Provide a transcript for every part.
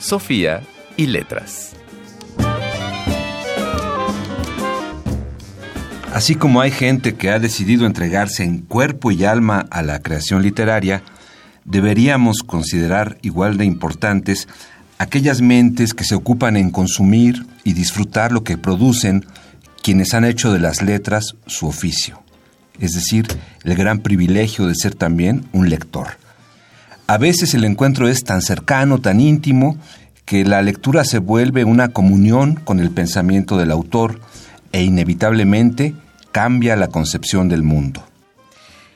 Sofía y letras. Así como hay gente que ha decidido entregarse en cuerpo y alma a la creación literaria, deberíamos considerar igual de importantes aquellas mentes que se ocupan en consumir y disfrutar lo que producen quienes han hecho de las letras su oficio, es decir, el gran privilegio de ser también un lector. A veces el encuentro es tan cercano, tan íntimo, que la lectura se vuelve una comunión con el pensamiento del autor e inevitablemente cambia la concepción del mundo.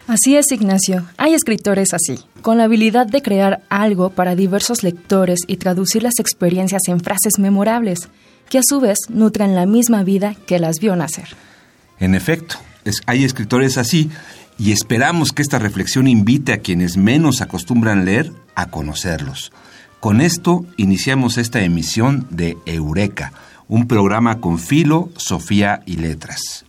Así es, Ignacio. Hay escritores así, con la habilidad de crear algo para diversos lectores y traducir las experiencias en frases memorables, que a su vez nutren la misma vida que las vio nacer. En efecto, hay escritores así y esperamos que esta reflexión invite a quienes menos acostumbran leer a conocerlos. Con esto iniciamos esta emisión de Eureka, un programa con filo, Sofía y letras.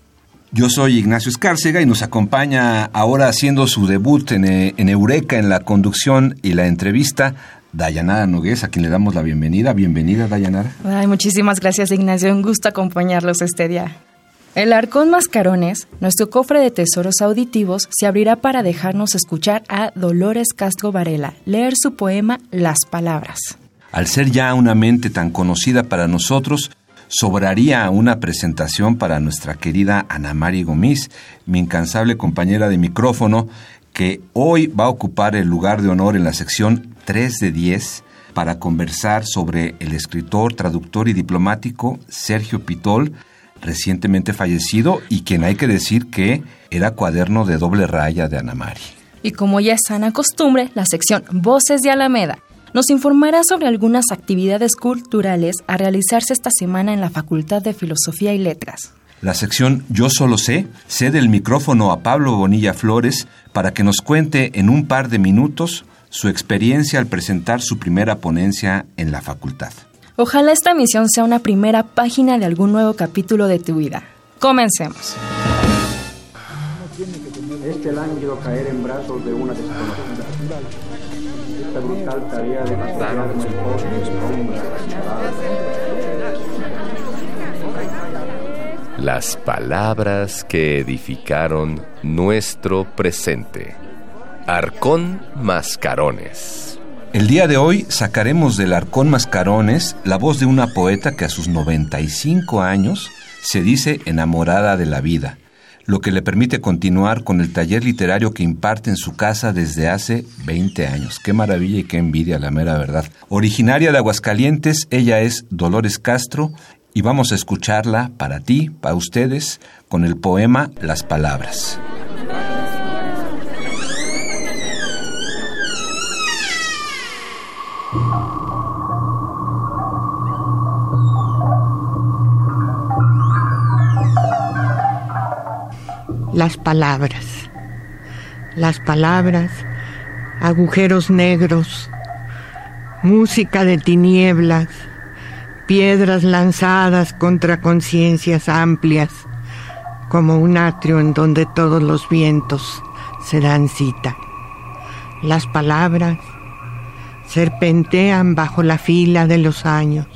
Yo soy Ignacio Escárcega y nos acompaña ahora haciendo su debut en, eh, en, Eureka en la conducción y la entrevista Dayanara Nogués, a quien le damos la bienvenida. Bienvenida, Dayanara. Ay, muchísimas gracias, Ignacio. Un gusto acompañarlos este día. El Arcón Mascarones, nuestro cofre de tesoros auditivos, se abrirá para dejarnos escuchar a Dolores Castro Varela leer su poema Las Palabras. Al ser ya una mente tan conocida para nosotros, sobraría una presentación para nuestra querida Ana Mari Gomis, mi incansable compañera de micrófono, que hoy va a ocupar el lugar de honor en la sección 3 de 10 para conversar sobre el escritor, traductor y diplomático Sergio Pitol, recientemente fallecido y quien hay que decir que era cuaderno de doble raya de Ana Mari. Y como ya es sana costumbre, la sección Voces de Alameda nos informará sobre algunas actividades culturales a realizarse esta semana en la Facultad de Filosofía y Letras. La sección Yo solo sé cede el micrófono a Pablo Bonilla Flores para que nos cuente en un par de minutos su experiencia al presentar su primera ponencia en la facultad. Ojalá esta misión sea una primera página de algún nuevo capítulo de tu vida. Comencemos. Este lánguido caer en brazos de una desconocida. Esta brutal tarea de Las palabras que edificaron nuestro presente. Arcón Mascarones. El día de hoy sacaremos del Arcón Mascarones la voz de una poeta que a sus 95 años se dice enamorada de la vida, lo que le permite continuar con el taller literario que imparte en su casa desde hace 20 años. Qué maravilla y qué envidia, la mera verdad. Originaria de Aguascalientes, ella es Dolores Castro y vamos a escucharla para ti, para ustedes, con el poema Las Palabras. Las palabras. Las palabras, agujeros negros, música de tinieblas, piedras lanzadas contra conciencias amplias, como un atrio en donde todos los vientos se dan cita. Las palabras serpentean bajo la fila de los años,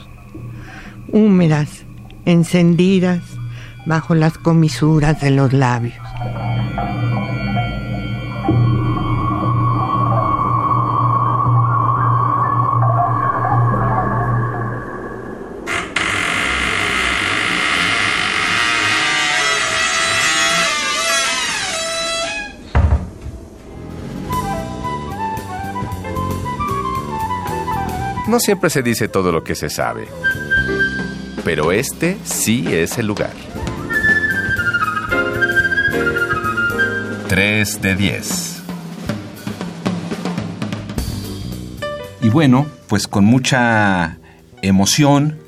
húmedas, encendidas bajo las comisuras de los labios. No siempre se dice todo lo que se sabe, pero este sí es el lugar. 3 de 10. Y bueno, pues con mucha emoción,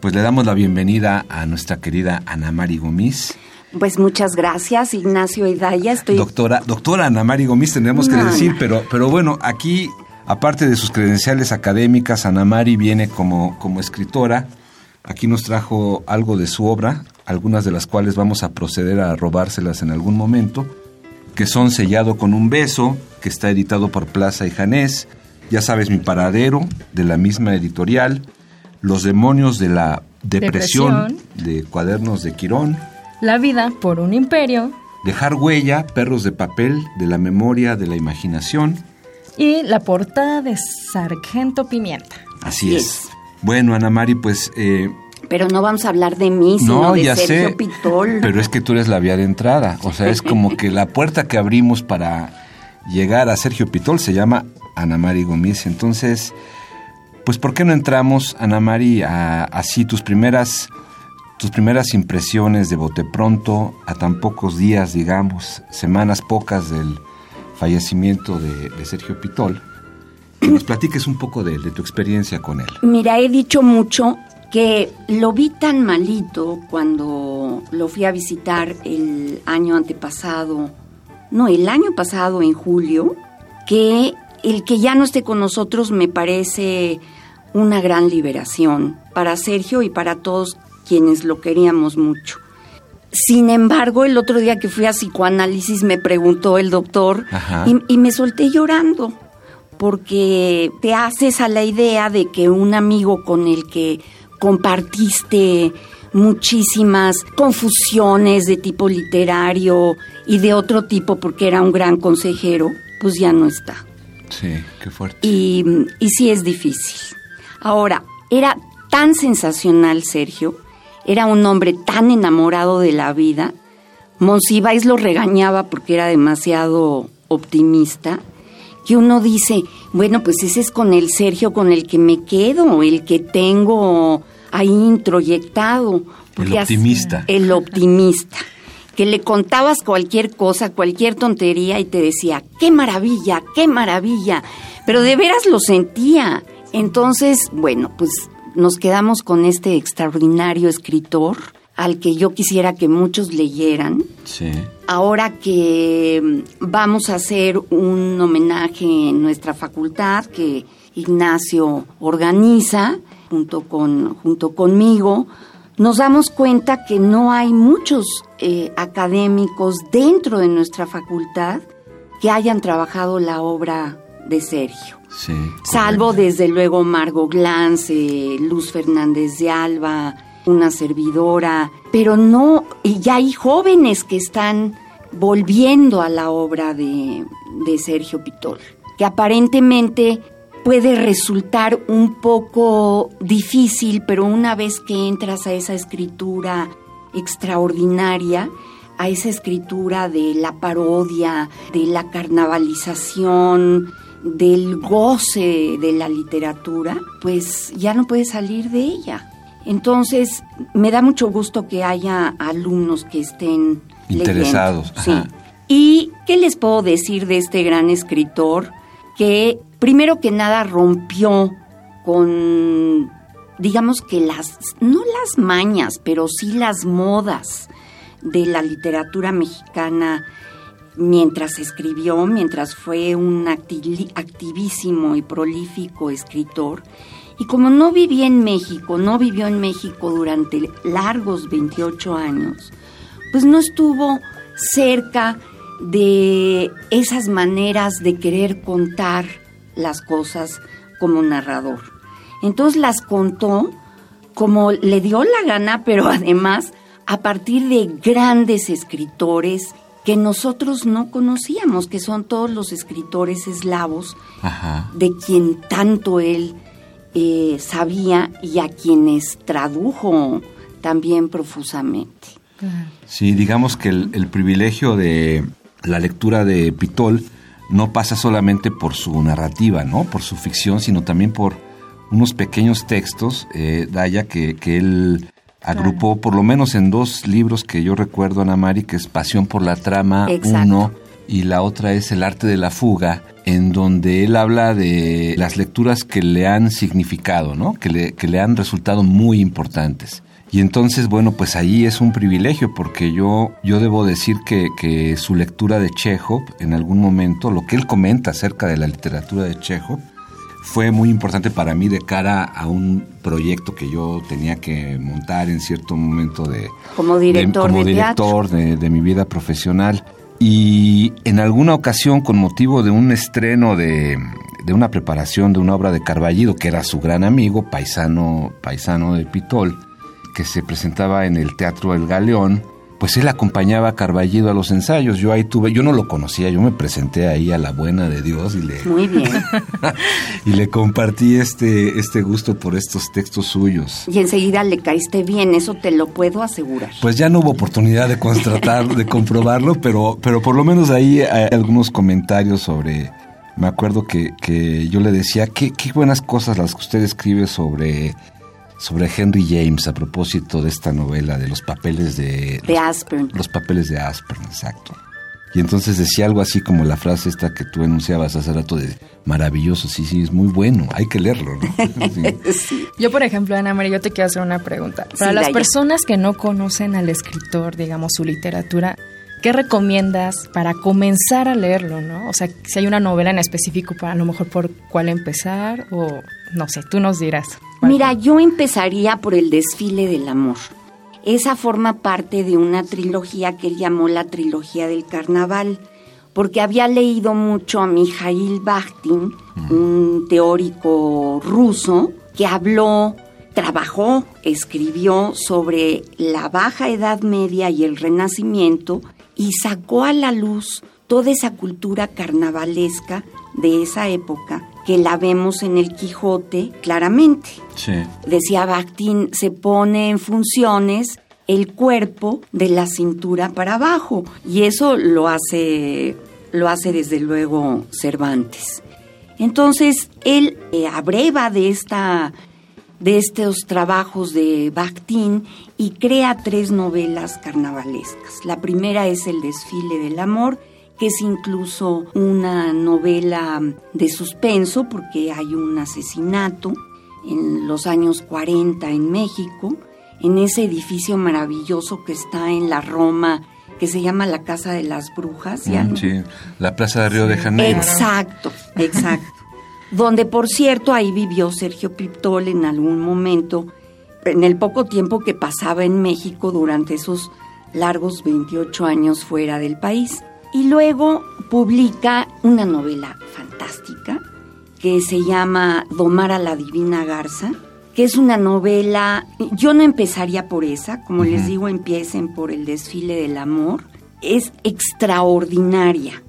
pues le damos la bienvenida a nuestra querida Ana Mari Gomis. Pues muchas gracias, Ignacio Hidaya. Estoy... Doctora, doctora Ana Mari Gomis, tendríamos que decir, pero, pero bueno, aquí, aparte de sus credenciales académicas, Ana Mari viene como, como escritora. Aquí nos trajo algo de su obra, algunas de las cuales vamos a proceder a robárselas en algún momento, que son Sellado con un beso, que está editado por Plaza y Janés, Ya sabes mi paradero, de la misma editorial, Los demonios de la depresión, de Cuadernos de Quirón, La vida por un imperio Dejar huella, Perros de papel, de la memoria, de la imaginación. Y la portada de Sargento Pimienta. Así es. Bueno, Ana Mari, pues eh, Pero no vamos a hablar de mí, sino no, de ya Sergio sé, Pitol. pero es que tú eres la vía de entrada. O sea, es como que la puerta que abrimos para llegar a Sergio Pitol se llama Ana Mari Gomis. Entonces, pues ¿por qué no entramos, Ana Mari, a así tus primeras tus primeras impresiones de bote pronto a tan pocos días, digamos, semanas pocas del fallecimiento de, Sergio Pitol? Que nos platiques un poco de, de tu experiencia con él. Mira, he dicho mucho que lo vi tan malito cuando lo fui a visitar el año antepasado, no, el año pasado en julio, que el que ya no esté con nosotros me parece una gran liberación para Sergio y para todos quienes lo queríamos mucho. Sin embargo, el otro día que fui a psicoanálisis me preguntó el doctor y me solté llorando porque te haces a la idea de que un amigo con el que compartiste muchísimas confusiones de tipo literario y de otro tipo porque era un gran consejero, pues ya no está. Sí, qué fuerte. Y, y sí es difícil. Ahora, era tan sensacional Sergio, era un hombre tan enamorado de la vida. Monsiváis lo regañaba porque era demasiado optimista, que uno dice, bueno, pues ese es con el Sergio con el que me quedo, el que tengo ahí introyectado. Así- optimista. El optimista. Que le contabas cualquier cosa, cualquier tontería y te decía, qué maravilla, qué maravilla. Pero de veras lo sentía. Entonces, bueno, pues nos quedamos con este extraordinario escritor al que yo quisiera que muchos leyeran. Sí. Ahora que mm, vamos a hacer un homenaje en nuestra facultad que Ignacio organiza junto, con, junto conmigo, nos damos cuenta que no hay muchos eh, académicos dentro de nuestra facultad que hayan trabajado la obra de Sergio. Sí. Salvo desde luego Margot Glance, Luz Fernández de Alba, una servidora, pero no, y ya hay jóvenes que están volviendo a la obra de, de Sergio Pitol, que aparentemente puede resultar un poco difícil, pero una vez que entras a esa escritura extraordinaria, a esa escritura de la parodia, de la carnavalización, del goce de la literatura, pues ya no puedes salir de ella. Entonces, me da mucho gusto que haya alumnos que estén Interesados, leyendo. Sí. ¿Y qué les puedo decir de este gran escritor? Que primero que nada rompió con, digamos que las, no las mañas, pero sí las modas de la literatura mexicana mientras escribió, mientras fue un acti- activísimo y prolífico escritor. Y como no vivía en México, no vivió en México durante largos 28 años, pues no estuvo cerca de esas maneras de querer contar las cosas como narrador. Entonces las contó como le dio la gana, pero además a partir de grandes escritores que nosotros no conocíamos, que son todos los escritores eslavos, Ajá. de quien tanto él eh, sabía y a quienes tradujo también profusamente. Sí, digamos que el, el privilegio de la lectura de Pitol no pasa solamente por su narrativa, ¿no? Por su ficción, sino también por unos pequeños textos, eh, Daya, que, que él agrupó por lo menos en dos libros que yo recuerdo, Ana Mari, que es Pasión por la Trama Exacto. 1 y la otra es El arte de la fuga, en donde él habla de las lecturas que le han significado, ¿no? que, le, que le han resultado muy importantes. Y entonces, bueno, pues ahí es un privilegio porque yo, yo debo decir que, que, su lectura de Chekhov, en algún momento, lo que él comenta acerca de la literatura de Chekhov, fue muy importante para mí de cara a un proyecto que yo tenía que montar en cierto momento de... Como director de, como director de, de mi vida profesional. Y en alguna ocasión, con motivo de un estreno de, de, una preparación de una obra de Carballido, que era su gran amigo, paisano, paisano de Pitol, que se presentaba en el Teatro El Galeón, pues él acompañaba a Carballido a los ensayos. Yo ahí tuve, yo no lo conocía, yo me presenté ahí a la buena de Dios y le Muy bien. y le compartí este este gusto por estos textos suyos. Y enseguida le caíste bien, eso te lo puedo asegurar. Pues ya no hubo oportunidad de constatar, de comprobarlo, pero pero por lo menos ahí hay algunos comentarios sobre me acuerdo que, que yo le decía, qué, qué buenas cosas las que usted escribe sobre sobre Henry James a propósito de esta novela de los papeles de... De Aspern. Los papeles de Aspern, exacto. Y entonces decía algo así como la frase esta que tú enunciabas hace rato de maravilloso, sí, sí, es muy bueno, hay que leerlo, ¿no? Sí. Yo, por ejemplo, Ana María, yo te quiero hacer una pregunta. Para Sí, las personas que no conocen al escritor, digamos, su literatura, ¿qué recomiendas para comenzar a leerlo, no? O sea, si hay una novela en específico para a lo mejor por cuál empezar o no sé, tú nos dirás. Mira, yo empezaría por el desfile del amor. Esa forma parte de una trilogía que él llamó la trilogía del carnaval, porque había leído mucho a Mikhail Bakhtin, un teórico ruso, que habló, trabajó, escribió sobre la Baja Edad Media y el Renacimiento y sacó a la luz toda esa cultura carnavalesca de esa época que la vemos en el Quijote claramente. Sí. Decía Bakhtin, se pone en funciones el cuerpo de la cintura para abajo y eso lo hace lo hace desde luego Cervantes. Entonces, él eh, abreva de esta de estos trabajos de Bakhtin y crea tres novelas carnavalescas. La primera es El desfile del amor, que es incluso una novela de suspenso porque hay un asesinato en los años 40 en México, en ese edificio maravilloso que está en la Roma, que se llama la Casa de las Brujas. ya Mm, sí. La Plaza de Río de Janeiro. Exacto, exacto. Donde, por cierto, ahí vivió Sergio Piptol en algún momento, en el poco tiempo que pasaba en México durante esos largos 28 años fuera del país. Y luego publica una novela fantástica que se llama Domar a la Divina Garza, que es una novela, yo no empezaría por esa, como les digo, empiecen por el desfile del amor, es extraordinaria.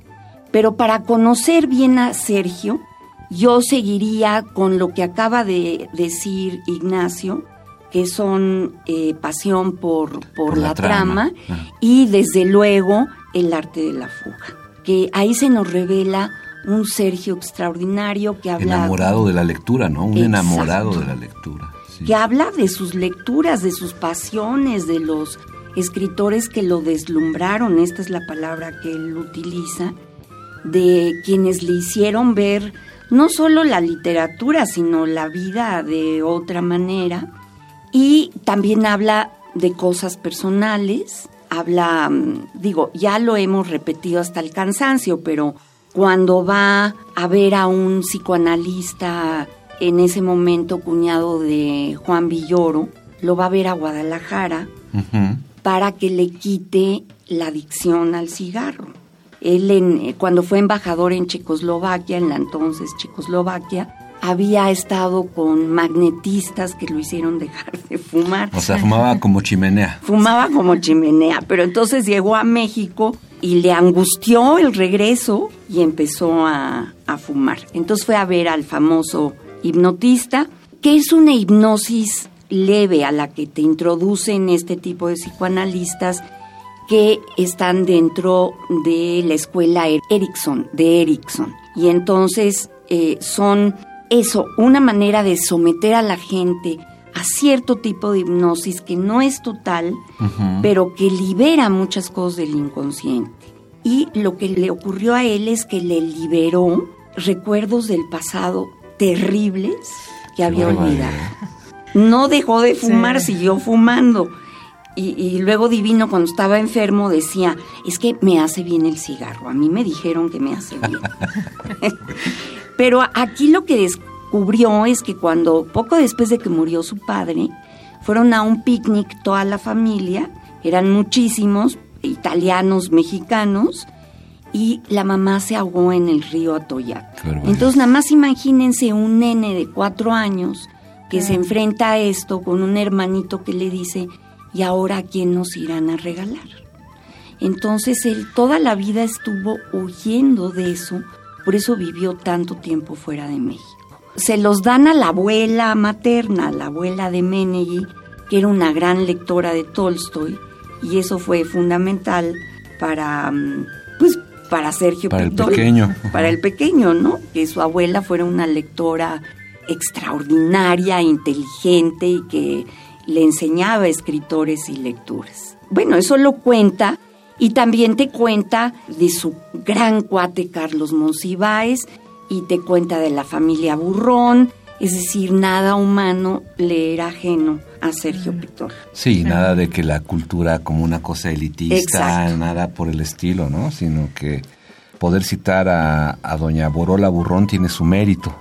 Pero para conocer bien a Sergio, yo seguiría con lo que acaba de decir Ignacio, que son eh, pasión por, por, Por la, la trama, y desde luego el arte de la fuga. Que ahí se nos revela un Sergio extraordinario que habla Enamorado de la lectura, ¿no? Un Exacto. enamorado de la lectura. sí. que habla de sus lecturas, de sus pasiones, de los escritores que lo deslumbraron, esta es la palabra que él utiliza, de quienes le hicieron ver no solo la literatura, sino la vida de otra manera. Y también habla de cosas personales, habla, mm, digo, ya lo hemos repetido hasta el cansancio, pero cuando va a ver a un psicoanalista en ese momento cuñado de Juan Villoro, lo va a ver a Guadalajara para que le quite la adicción al cigarro. Él, en- eh, cuando fue embajador en Checoslovaquia, en la entonces Checoslovaquia, había estado con magnetistas que lo hicieron dejar de fumar. O sea, fumaba como chimenea. Fumaba como chimenea, pero entonces llegó a México y le angustió el regreso y empezó a, a fumar. Entonces fue a ver al famoso hipnotista, que es una hipnosis leve a la que te introducen este tipo de psicoanalistas que están dentro de la escuela Er- Erickson, de Erickson. Y entonces eh, son eso, una manera de someter a la gente a cierto tipo de hipnosis que no es total, pero que libera muchas cosas del inconsciente. y lo que le ocurrió a él es que le liberó recuerdos del pasado terribles que había olvidado. No dejó de fumar, siguió fumando. Y, y, luego Divino, cuando estaba enfermo, decía, es que me hace bien el cigarro. A mí me dijeron que me hace bien. Pero aquí lo que descubrió es que cuando, poco después de que murió su padre, fueron a un picnic toda la familia, eran muchísimos, italianos, mexicanos, y la mamá se ahogó en el río Atoyac. Entonces, nada más imagínense un nene de cuatro años que se enfrenta a esto con un hermanito que le dice, ¿y ahora a quién nos irán a regalar? Entonces, él toda la vida estuvo huyendo de eso, por eso vivió tanto tiempo fuera de México. Se los dan a la abuela materna, la abuela de Menegui, que era una gran lectora de Tolstoy, y eso fue fundamental para, mm, pues, para Sergio Para el pequeño. Para el pequeño, ¿no? Que su abuela fuera una lectora extraordinaria, inteligente y que le enseñaba escritores y lecturas. Bueno, eso lo cuenta y también te cuenta de su gran cuate Carlos Monsiváis y te cuenta de la familia Burrón, es decir, nada humano le era ajeno a Sergio Pitor. Sí, nada de que la cultura como una cosa elitista, nada por el estilo, ¿no? Sino que poder citar a, a doña Borola Burrón tiene su mérito,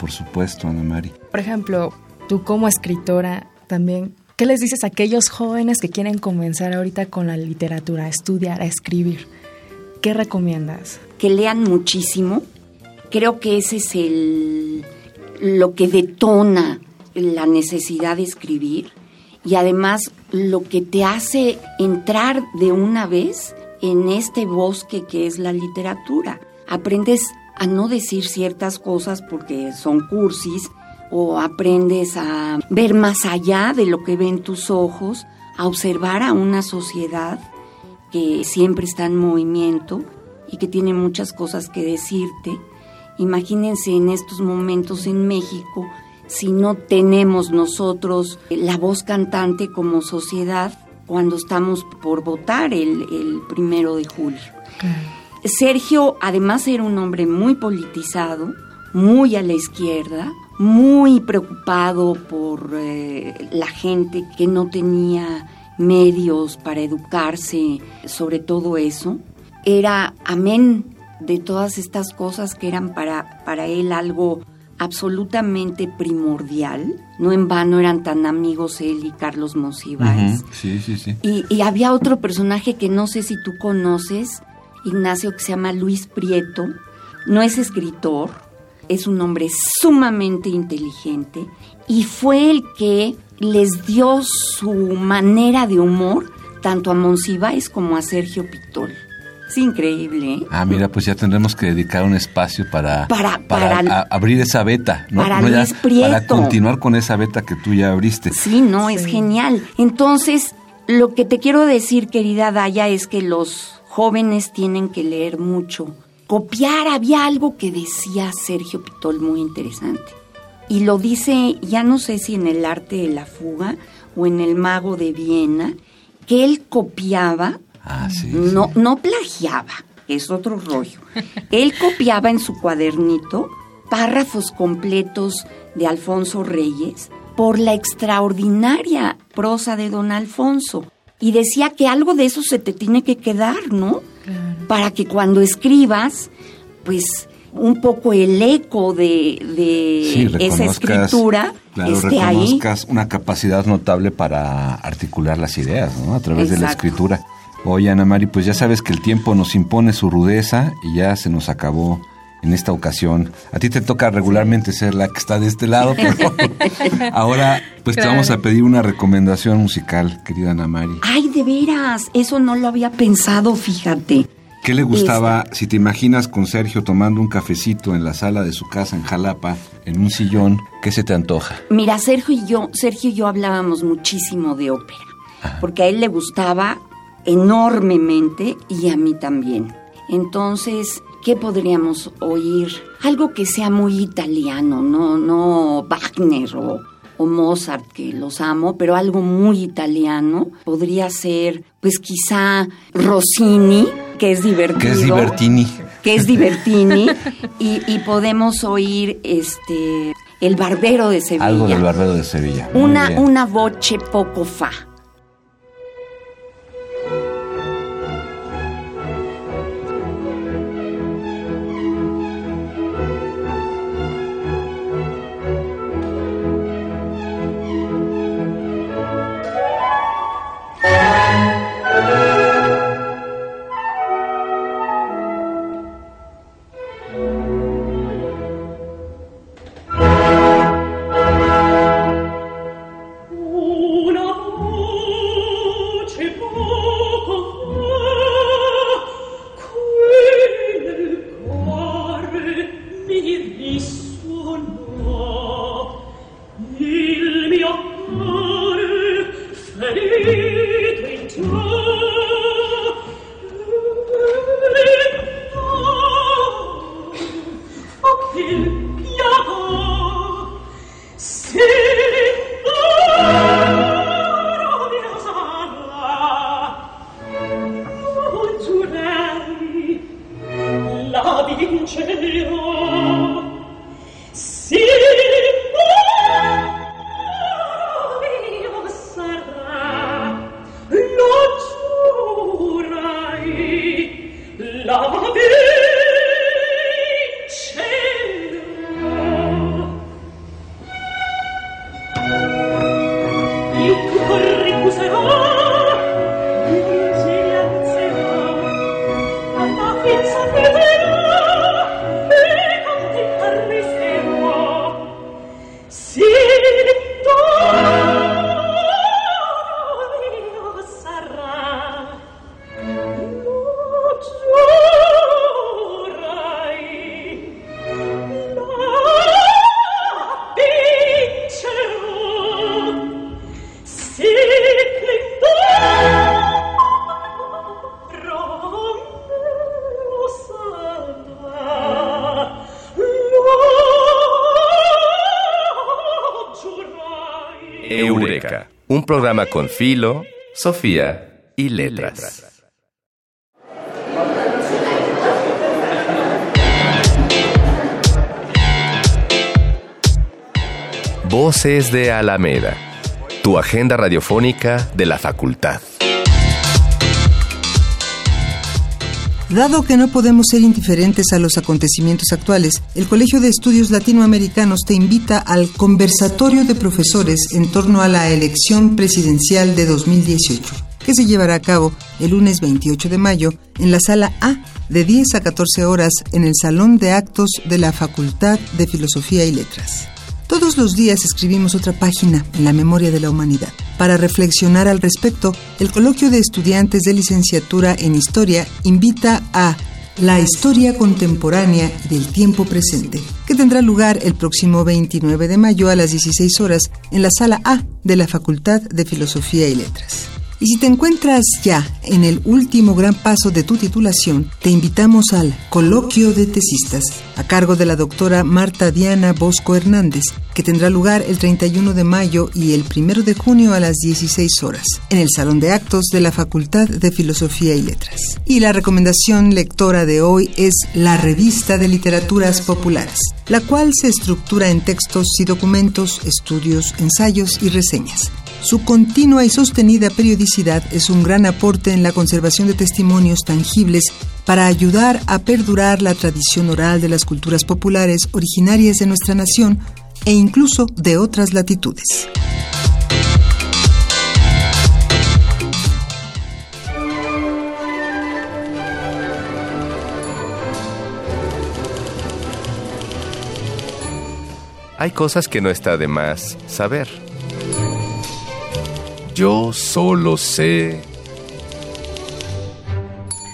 por supuesto, Ana Mari. Por ejemplo, tú como escritora también, ¿qué les dices a aquellos jóvenes que quieren comenzar ahorita con la literatura, a estudiar, a escribir? ¿Qué recomiendas? Que lean muchísimo. Creo que ese es el lo que detona la necesidad de escribir y además lo que te hace entrar de una vez en este bosque que es la literatura. Aprendes a no decir ciertas cosas porque son cursis o aprendes a ver más allá de lo que ven tus ojos, a observar a una sociedad que siempre está en movimiento y que tiene muchas cosas que decirte Imagínense en estos momentos en México, si no tenemos nosotros la voz cantante como sociedad cuando estamos por votar el, primero de julio. Sergio, además, era un hombre muy politizado, muy a la izquierda, muy preocupado por eh, la gente que no tenía medios para educarse sobre todo eso. Era amén de todas estas cosas que eran para, para él algo absolutamente primordial. No en vano eran tan amigos él y Carlos Monsiváis. Sí, sí, sí. Y, y, había otro personaje que no sé si tú conoces, Ignacio, que se llama Luis Prieto. No es escritor, es un hombre sumamente inteligente y fue el que les dio su manera de humor tanto a Monsiváis como a Sergio Pitol. Es increíble. ¿eh? Ah, mira, pues ya tendremos que dedicar un espacio para, para, para, abrir esa beta. ¿no? Para Luis Para continuar con esa beta que tú ya abriste. Sí, no, es genial. Entonces, lo que te quiero decir, querida Daya, es que los jóvenes tienen que leer mucho. Copiar, había algo que decía Sergio Pitol muy interesante. Y lo dice, ya no sé si en el arte de la fuga o en el mago de Viena, que él copiaba Ah, no, no plagiaba, es otro rollo. Él copiaba en su cuadernito párrafos completos de Alfonso Reyes por la extraordinaria prosa de don Alfonso. Y decía que algo de eso se te tiene que quedar, ¿no? Para que cuando escribas, pues un poco el eco de, esa escritura claro, esté reconozcas una capacidad notable para articular las ideas, ¿no? A través de la escritura. Oye, Ana Mari, pues ya sabes que el tiempo nos impone su rudeza y ya se nos acabó en esta ocasión. A ti te toca regularmente ser la que está de este lado, pero ahora pues te vamos a pedir una recomendación musical, querida Ana Mari. Ay, de veras, eso no lo había pensado, fíjate. ¿Qué le gustaba, si te imaginas con Sergio tomando un cafecito en la sala de su casa en Jalapa, en un sillón, qué se te antoja? Mira, Sergio y yo, Sergio y yo hablábamos muchísimo de ópera, porque a él le gustaba enormemente y a mí también. Entonces, ¿qué podríamos oír? Algo que sea muy italiano, no, no Wagner o, o Mozart, que los amo, pero algo muy italiano. Podría ser, pues quizá Rossini, que es divertido. Que es divertini. Que es divertini. y, y podemos oír este el Barbero de Sevilla. Algo del Barbero de Sevilla. Muy Una, bien. una voce poco fa. değil. Con Filo, Sofía y Letras. Voces de Alameda, tu agenda radiofónica de la facultad. Dado que no podemos ser indiferentes a los acontecimientos actuales, el Colegio de Estudios Latinoamericanos te invita al conversatorio de profesores en torno a la elección presidencial de 2018, que se llevará a cabo el lunes 28 de mayo en la sala A de 10 a 14 horas en el Salón de Actos de la Facultad de Filosofía y Letras. Todos los días escribimos otra página en la memoria de la humanidad. Para reflexionar al respecto, el coloquio de estudiantes de licenciatura en Historia invita a La historia contemporánea del tiempo presente, que tendrá lugar el próximo 29 de mayo a las 16 horas en la sala A de la Facultad de Filosofía y Letras. Y si te encuentras ya en el último gran paso de tu titulación, te invitamos al Coloquio de Tesistas, a cargo de la doctora Marta Diana Bosco Hernández, que tendrá lugar el 31 de mayo y el 1 de junio a las 16 horas, en el Salón de Actos de la Facultad de Filosofía y Letras. Y la recomendación lectora de hoy es la Revista de Literaturas Populares, la cual se estructura en textos y documentos, estudios, ensayos y reseñas. Su continua y sostenida periodicidad es un gran aporte en la conservación de testimonios tangibles para ayudar a perdurar la tradición oral de las culturas populares originarias de nuestra nación e incluso de otras latitudes. Hay cosas que no está de más saber. Yo solo sé.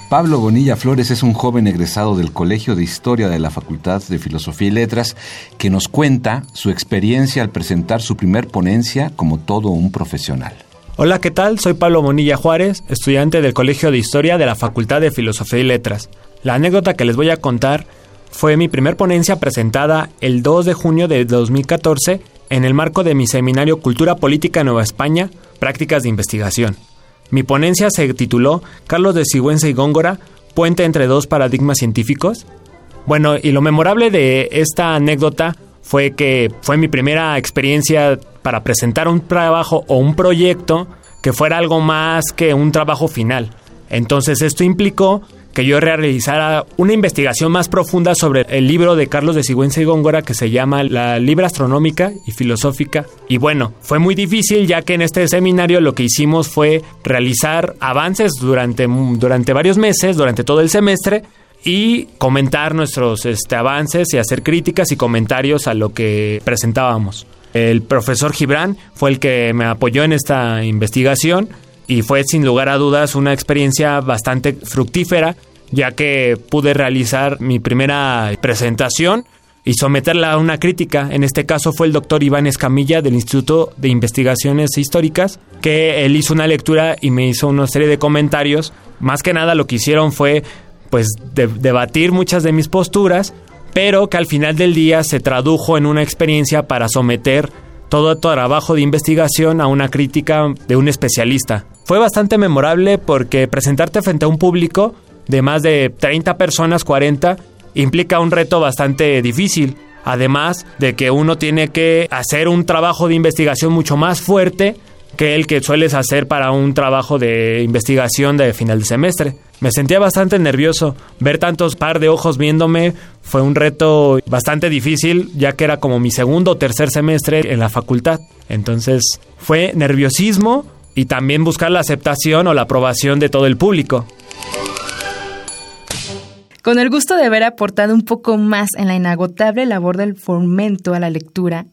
Pablo Bonilla Flores es un joven egresado del Colegio de Historia de la Facultad de Filosofía y Letras que nos cuenta su experiencia al presentar su primer ponencia como todo un profesional. Hola, ¿qué tal? Soy Pablo Bonilla Juárez, estudiante del Colegio de Historia de la Facultad de Filosofía y Letras. La anécdota que les voy a contar fue mi primer ponencia presentada el 2 de junio de 2014 en el marco de mi seminario Cultura Política Nueva España, Prácticas de Investigación. Mi ponencia se tituló Carlos de Sigüenza y Góngora, Puente entre dos paradigmas científicos. Bueno, y lo memorable de esta anécdota fue que fue mi primera experiencia para presentar un trabajo o un proyecto que fuera algo más que un trabajo final. Entonces esto implicó que yo realizara una investigación más profunda sobre el libro de Carlos de Sigüenza y Góngora que se llama La Libra Astronómica y Filosófica. Y bueno, fue muy difícil ya que en este seminario lo que hicimos fue realizar avances durante, durante varios meses, durante todo el semestre, y comentar nuestros este, avances y hacer críticas y comentarios a lo que presentábamos. El profesor Gibran fue el que me apoyó en esta investigación y fue sin lugar a dudas una experiencia bastante fructífera ya que pude realizar mi primera presentación y someterla a una crítica. En este caso fue el doctor Iván Escamilla del Instituto de Investigaciones Históricas, que él hizo una lectura y me hizo una serie de comentarios. Más que nada lo que hicieron fue pues debatir muchas de mis posturas, pero que al final del día se tradujo en una experiencia para someter todo trabajo de investigación a una crítica de un especialista. Fue bastante memorable porque presentarte frente a un público de más de 30 personas, 40, implica un reto bastante difícil. Además de que uno tiene que hacer un trabajo de investigación mucho más fuerte que el que sueles hacer para un trabajo de investigación de final de semestre. Me sentía bastante nervioso. Ver tantos par de ojos viéndome fue un reto bastante difícil, ya que era como mi segundo o tercer semestre en la facultad. Entonces fue nerviosismo y también buscar la aceptación o la aprobación de todo el público. Con el gusto de haber aportado un poco más en la inagotable labor del fomento a la lectura,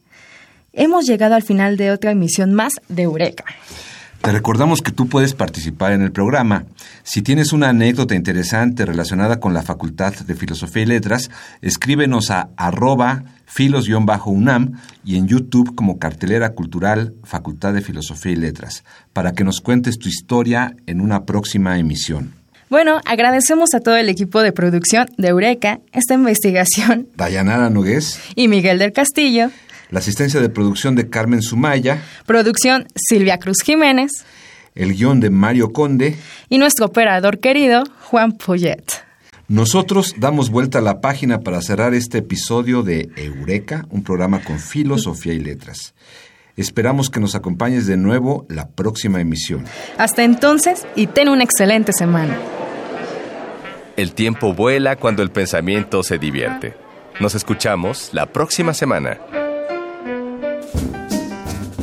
hemos llegado al final de otra emisión más de Eureka. Te recordamos que tú puedes participar en el programa. Si tienes una anécdota interesante relacionada con la Facultad de Filosofía y Letras, escríbenos a arroba filos-unam y en YouTube como cartelera cultural Facultad de Filosofía y Letras, para que nos cuentes tu historia en una próxima emisión. Bueno, agradecemos a todo el equipo de producción de Eureka esta investigación. Dayanara Nogués. Y Miguel del Castillo la asistencia de producción de Carmen Sumaya, producción Silvia Cruz Jiménez, el guion de Mario Conde y nuestro operador querido Juan Poyet. Nosotros damos vuelta a la página para cerrar este episodio de Eureka, un programa con filosofía y letras. Esperamos que nos acompañes de nuevo la próxima emisión. Hasta entonces y ten una excelente semana. El tiempo vuela cuando el pensamiento se divierte. Nos escuchamos la próxima semana.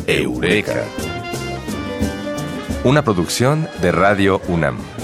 Eureka. Una producción de Radio UNAM.